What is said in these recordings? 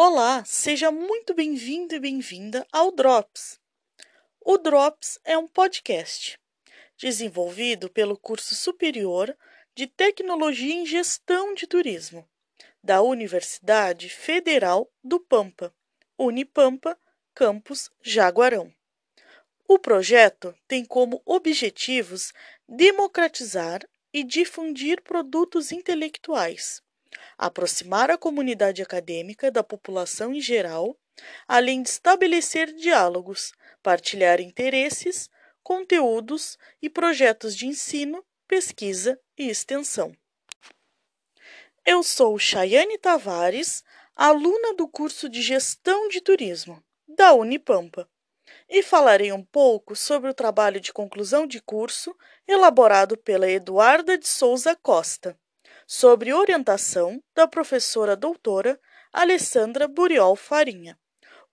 Olá, seja muito bem-vindo e bem-vinda ao Drops. O Drops é um podcast desenvolvido pelo curso superior de Tecnologia em Gestão de Turismo da Universidade Federal do Pampa, Unipampa, campus Jaguarão. O projeto tem como objetivos democratizar e difundir produtos intelectuais aproximar a comunidade acadêmica da população em geral, além de estabelecer diálogos, partilhar interesses, conteúdos e projetos de ensino, pesquisa e extensão. Eu sou Chayane Tavares, aluna do curso de Gestão de Turismo da Unipampa, e falarei um pouco sobre o trabalho de conclusão de curso elaborado pela Eduarda de Souza Costa sobre orientação da professora doutora Alessandra Buriol Farinha,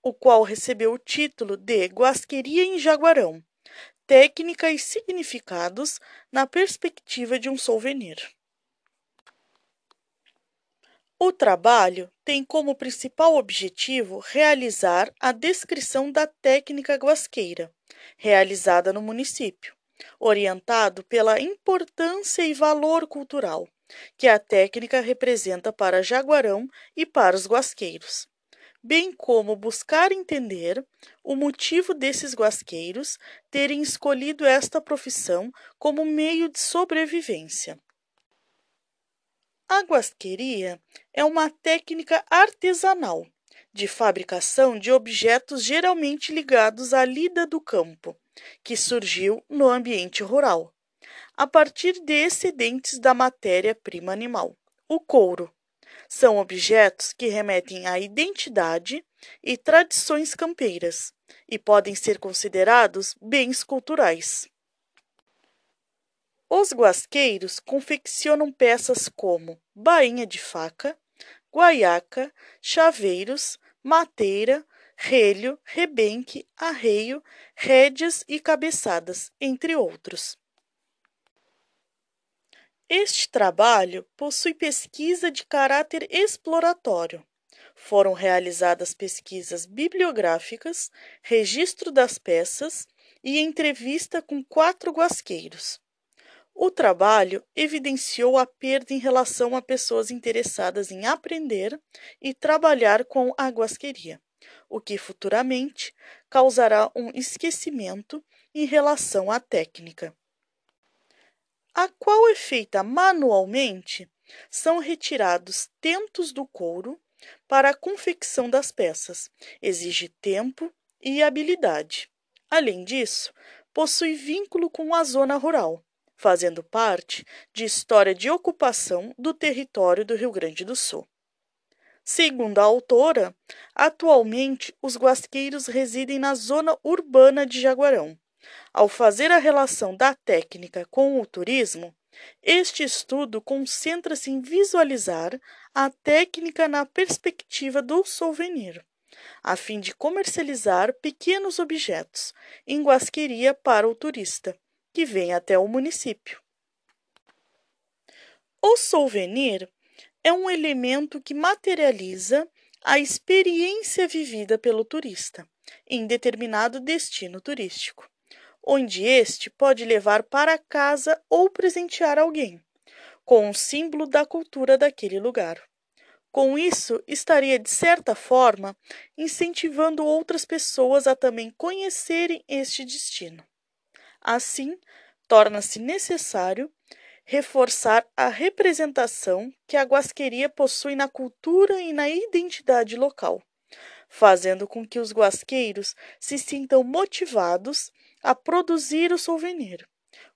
o qual recebeu o título de Guasqueria em Jaguarão, Técnica e Significados na Perspectiva de um Souvenir. O trabalho tem como principal objetivo realizar a descrição da técnica guasqueira, realizada no município, orientado pela importância e valor cultural, que a técnica representa para Jaguarão e para os guasqueiros, bem como buscar entender o motivo desses guasqueiros terem escolhido esta profissão como meio de sobrevivência. A guasqueria é uma técnica artesanal de fabricação de objetos geralmente ligados à lida do campo, que surgiu no ambiente rural a partir de excedentes da matéria-prima animal. O couro são objetos que remetem à identidade e tradições campeiras e podem ser considerados bens culturais. Os guasqueiros confeccionam peças como bainha de faca, guaiaca, chaveiros, mateira, relho, rebenque, arreio, rédeas e cabeçadas, entre outros. Este trabalho possui pesquisa de caráter exploratório. Foram realizadas pesquisas bibliográficas, registro das peças e entrevista com quatro guasqueiros. O trabalho evidenciou a perda em relação a pessoas interessadas em aprender e trabalhar com a guasqueria, o que futuramente causará um esquecimento em relação à técnica a qual é feita manualmente, são retirados tentos do couro para a confecção das peças. Exige tempo e habilidade. Além disso, possui vínculo com a zona rural, fazendo parte de história de ocupação do território do Rio Grande do Sul. Segundo a autora, atualmente os guasqueiros residem na zona urbana de Jaguarão, ao fazer a relação da técnica com o turismo, este estudo concentra-se em visualizar a técnica na perspectiva do souvenir, a fim de comercializar pequenos objetos em guasqueria para o turista que vem até o município. O souvenir é um elemento que materializa a experiência vivida pelo turista em determinado destino turístico onde este pode levar para casa ou presentear alguém, com um símbolo da cultura daquele lugar. Com isso, estaria, de certa forma, incentivando outras pessoas a também conhecerem este destino. Assim, torna-se necessário reforçar a representação que a guasqueria possui na cultura e na identidade local, fazendo com que os guasqueiros se sintam motivados a produzir o souvenir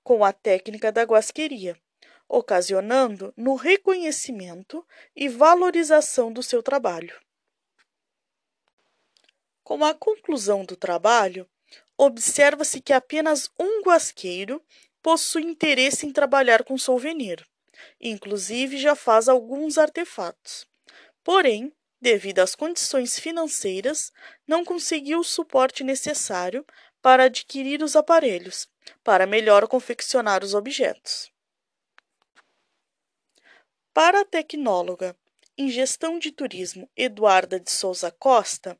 com a técnica da guasqueria, ocasionando no reconhecimento e valorização do seu trabalho. Com a conclusão do trabalho, observa-se que apenas um guasqueiro possui interesse em trabalhar com souvenir, inclusive já faz alguns artefatos. Porém, devido às condições financeiras, não conseguiu o suporte necessário para adquirir os aparelhos, para melhor confeccionar os objetos. Para a tecnóloga em Gestão de Turismo Eduarda de Souza Costa,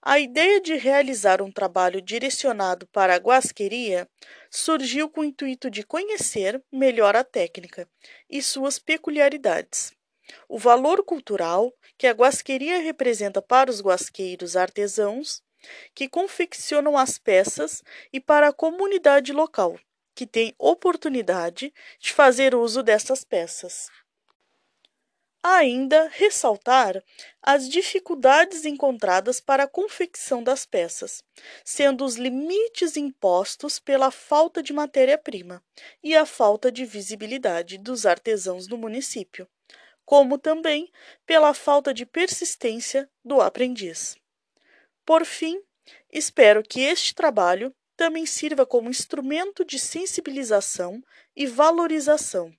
a ideia de realizar um trabalho direcionado para a guasqueria surgiu com o intuito de conhecer melhor a técnica e suas peculiaridades, o valor cultural que a guasqueria representa para os guasqueiros artesãos que confeccionam as peças e para a comunidade local, que tem oportunidade de fazer uso dessas peças. Ainda ressaltar as dificuldades encontradas para a confecção das peças, sendo os limites impostos pela falta de matéria-prima e a falta de visibilidade dos artesãos no município, como também pela falta de persistência do aprendiz. Por fim, espero que este trabalho também sirva como instrumento de sensibilização e valorização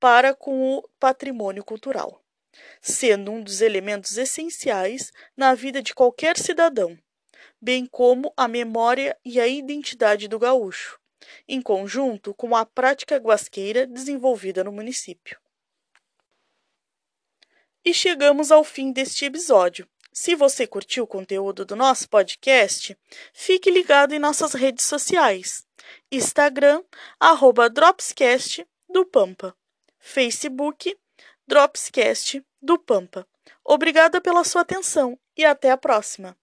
para com o patrimônio cultural, sendo um dos elementos essenciais na vida de qualquer cidadão, bem como a memória e a identidade do gaúcho, em conjunto com a prática guasqueira desenvolvida no município. E chegamos ao fim deste episódio. Se você curtiu o conteúdo do nosso podcast, fique ligado em nossas redes sociais: Instagram, arroba Dropscast do Pampa, Facebook, Dropscast do Pampa. Obrigada pela sua atenção e até a próxima!